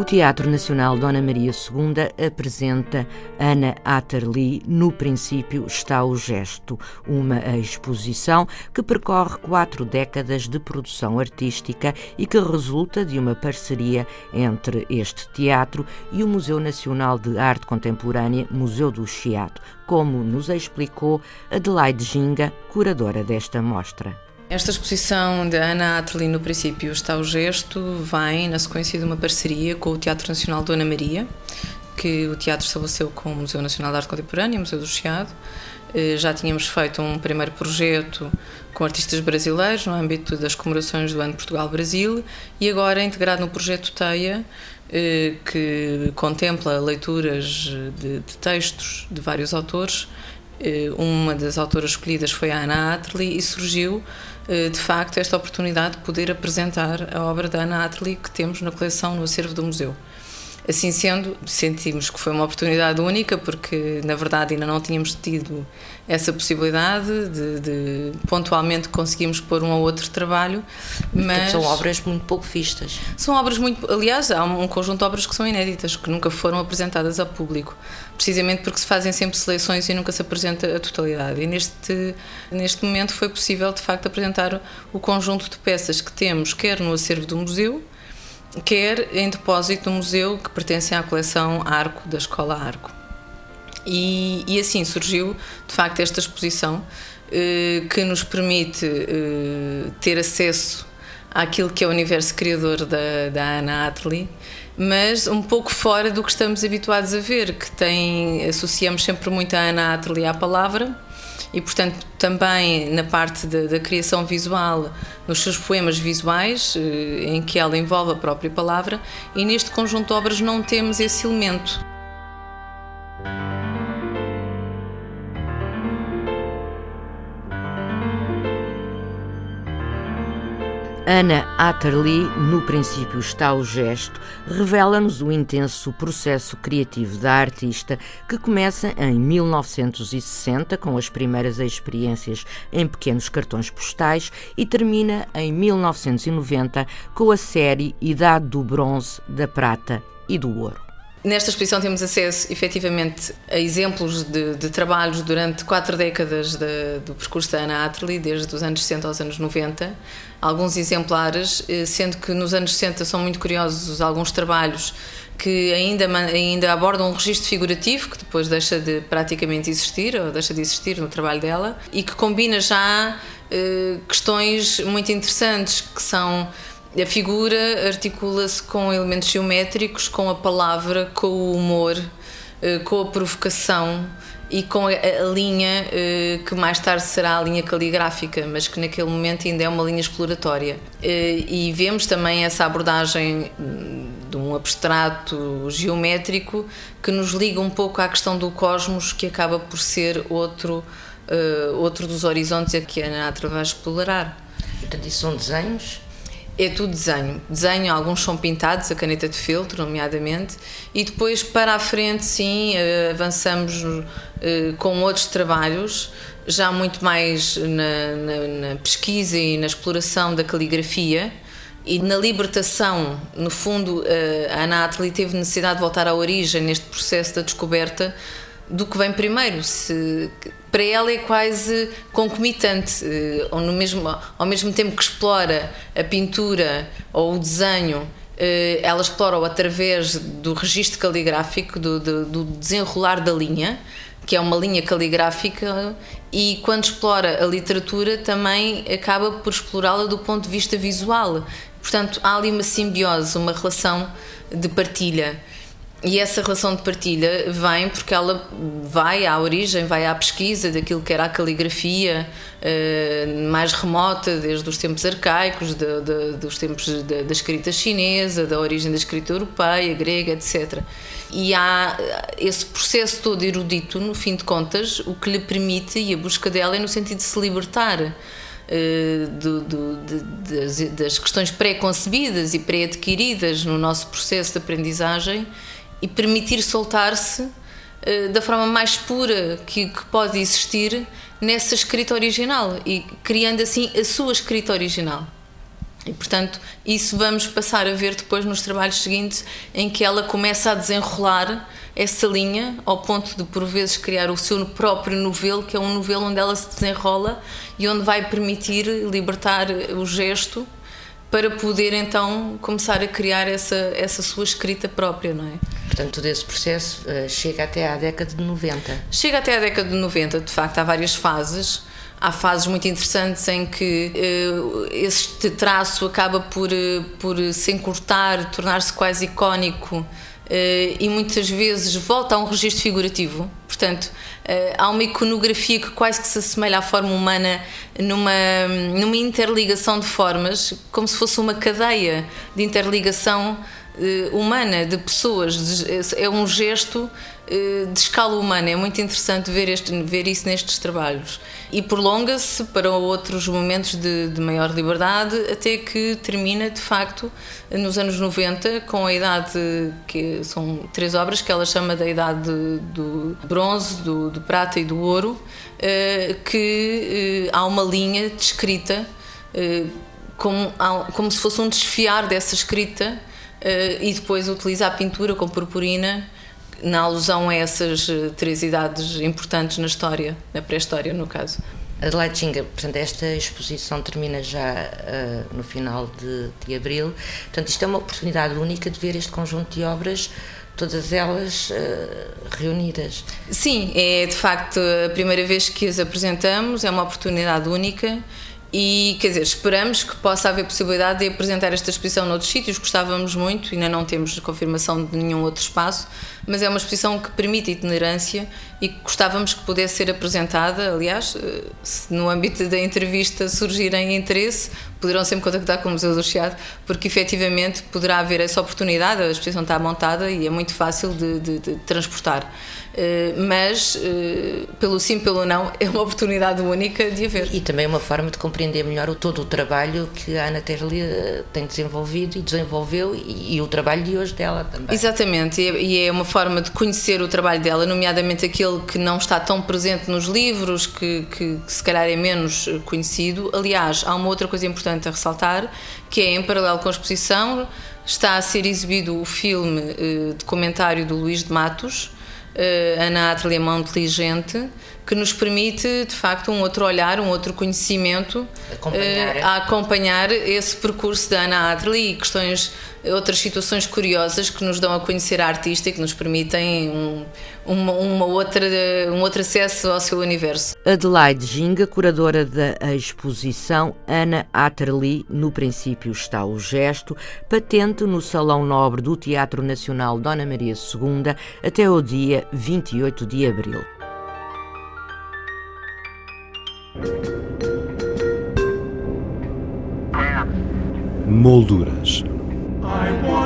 O Teatro Nacional Dona Maria II apresenta Ana Atterley No Princípio Está o Gesto, uma exposição que percorre quatro décadas de produção artística e que resulta de uma parceria entre este teatro e o Museu Nacional de Arte Contemporânea, Museu do Chiado, como nos explicou Adelaide Ginga, curadora desta mostra. Esta exposição de Ana Atli, no princípio, está o gesto, vem na sequência de uma parceria com o Teatro Nacional Dona Maria, que o teatro estabeleceu com o Museu Nacional de Arte Contemporânea, Museu do Chiado. Eh, já tínhamos feito um primeiro projeto com artistas brasileiros no âmbito das comemorações do Ano Portugal-Brasil e agora integrado no projeto TEIA, eh, que contempla leituras de, de textos de vários autores. Eh, uma das autoras escolhidas foi a Ana Atli e surgiu eh, de facto, esta oportunidade de poder apresentar a obra da Ana Atli que temos na coleção no acervo do museu. Assim sendo, sentimos que foi uma oportunidade única, porque na verdade ainda não tínhamos tido essa possibilidade de, de pontualmente conseguimos pôr um ou outro trabalho. Mas são obras muito pouco vistas. São obras muito. Aliás, há um conjunto de obras que são inéditas, que nunca foram apresentadas ao público, precisamente porque se fazem sempre seleções e nunca se apresenta a totalidade. E neste, neste momento foi possível, de facto, apresentar o conjunto de peças que temos, quer no acervo do museu quer em depósito no museu que pertence à coleção Arco, da Escola Arco. E, e assim surgiu, de facto, esta exposição eh, que nos permite eh, ter acesso àquilo que é o universo criador da, da Ana Atli, mas um pouco fora do que estamos habituados a ver, que tem, associamos sempre muito a Ana Atli à palavra, e, portanto, também na parte da, criação visual, nos seus poemas visuais, eh, em que ela envolve a própria palavra, e neste conjunto de obras não temos esse elemento. Ana Atterley, no princípio está o gesto, revela-nos o intenso processo criativo da artista que começa em 1960 com as primeiras experiências em pequenos cartões postais e termina em 1990 com a série Idade do Bronze, da Prata e do Ouro. Nesta exposição temos acesso, efetivamente, a exemplos de, de trabalhos durante quatro décadas de, do percurso da Ana Atterley, desde os anos 60 aos anos 90. Alguns exemplares, eh, sendo que nos anos 60 são muito curiosos alguns trabalhos que ainda, ainda abordam um registro figurativo, que depois deixa de praticamente existir, ou deixa de existir no trabalho dela, e que combina já eh, questões muito interessantes, que são a figura articula-se com elementos geométricos, com a palavra, com o humor, eh, com a provocação e com a, linha eh, que mais tarde será a linha caligráfica, mas que naquele momento ainda é uma linha exploratória. Eh, e vemos também essa abordagem hum, de um abstrato geométrico que nos liga um pouco à questão do cosmos, que acaba por ser outro, outro dos horizontes a que a Natra vai explorar. Portanto, isso são desenhos? É tudo desenho. Desenho, alguns são pintados, a caneta de filtro, nomeadamente, e depois para a frente, sim, eh, avançamos eh, com outros trabalhos, já muito mais na, na, na pesquisa e na exploração da caligrafia e na libertação. No fundo, eh, a Ana teve necessidade de voltar à origem neste processo da descoberta do que vem primeiro. Se, para ela é quase concomitante, eh, ou no mesmo, ao mesmo tempo que explora a pintura ou o desenho, eh, ela explora-o através do registro caligráfico, do, do, do desenrolar da linha, que é uma linha caligráfica, e quando explora a literatura também acaba por explorá-la do ponto de vista visual. Portanto, há ali uma simbiose, uma relação de partilha. E essa relação de partilha vem porque ela vai à origem, vai à pesquisa daquilo que era a caligrafia uh, mais remota, desde os tempos arcaicos, de, de, dos tempos da, da escrita chinesa, da origem da escrita europeia, grega, etc. E há esse processo todo erudito, no fim de contas, o que lhe permite, e a busca dela é no sentido de se libertar eh, do, do, das, das, questões pré-concebidas e pré-adquiridas no nosso processo de aprendizagem e permitir soltar-se uh, da forma mais pura que, que, pode existir nessa escrita original e criando assim a sua escrita original. E portanto, isso vamos passar a ver depois nos trabalhos seguintes, em que ela começa a desenrolar essa linha ao ponto de por vezes criar o seu próprio novelo, que é um novelo onde ela se desenrola e onde vai permitir libertar o gesto para poder então começar a criar essa, essa sua escrita própria, não é? Portanto, todo esse processo uh, chega até à década de 90. Chega até à década de 90, de facto, há várias fases. Há fases muito interessantes em que uh, este traço acaba por, uh, por se encurtar, tornar-se quase icónico e muitas vezes volta a um registro figurativo. Portanto, uh, há uma iconografia que quase que se assemelha à forma humana numa, numa interligação de formas, como se fosse uma cadeia de interligação uh, humana de pessoas. É um gesto eh, de escala humana. É muito interessante ver, este, ver isso nestes trabalhos. E prolonga-se para outros momentos de, de, maior liberdade, até que termina, de facto, nos anos 90, com a idade, que são três obras que ela chama da idade do bronze, do, do prata e do ouro, eh, que eh, há uma linha descrita como, como se fosse um desfiar dessa escrita e depois utiliza a pintura com purpurina na alusão a essas eh, três idades importantes na história, na pré-história, no caso. Adelaide Ginga, portanto, esta exposição termina já uh, no final de, de abril. Portanto, isto é uma oportunidade única de ver este conjunto de obras todas elas uh, reunidas. Sim, é de facto a primeira vez que as apresentamos, é uma oportunidade única e, quer dizer, esperamos que possa haver possibilidade de apresentar esta exposição noutros sítios, gostávamos muito, ainda não temos confirmação de nenhum outro espaço, mas é uma exposição que permite itinerância e gostávamos que pudesse ser apresentada. Aliás, eh, se no âmbito da entrevista surgirem interesse, poderão sempre contactar com o Museu do Chiado, porque efetivamente poderá haver essa oportunidade, a exposição está montada e é muito fácil de, de, de transportar. Eh, mas, eh, pelo sim, pelo não, é uma oportunidade única de haver. E também é uma forma de compreender melhor o, todo o trabalho que a Ana Terli tem desenvolvido e desenvolveu e, e, o trabalho de hoje dela também. Exatamente, e é uma forma de conhecer o trabalho dela, nomeadamente aquele que não está tão presente nos livros, que, que, que se calhar é menos conhecido. Aliás, há uma outra coisa importante a ressaltar, que é em paralelo com a exposição, está a ser exibido o filme eh, de comentário do Luís de Matos, uh, Ana Ateliê Mão Inteligente, que nos permite, de facto, um outro olhar, um outro conhecimento acompanhar. Uh, a acompanhar esse percurso da Ana Ateliê e questões, outras situações curiosas que nos dão a conhecer a artista e que nos permitem um, uma, uma, outra, um outro acesso ao seu universo. Adelaide Ginga, curadora da exposição Ana Atterley, no princípio está o gesto, patente no Salão Nobre do Teatro Nacional Dona Maria II até o dia 28 de abril. Molduras.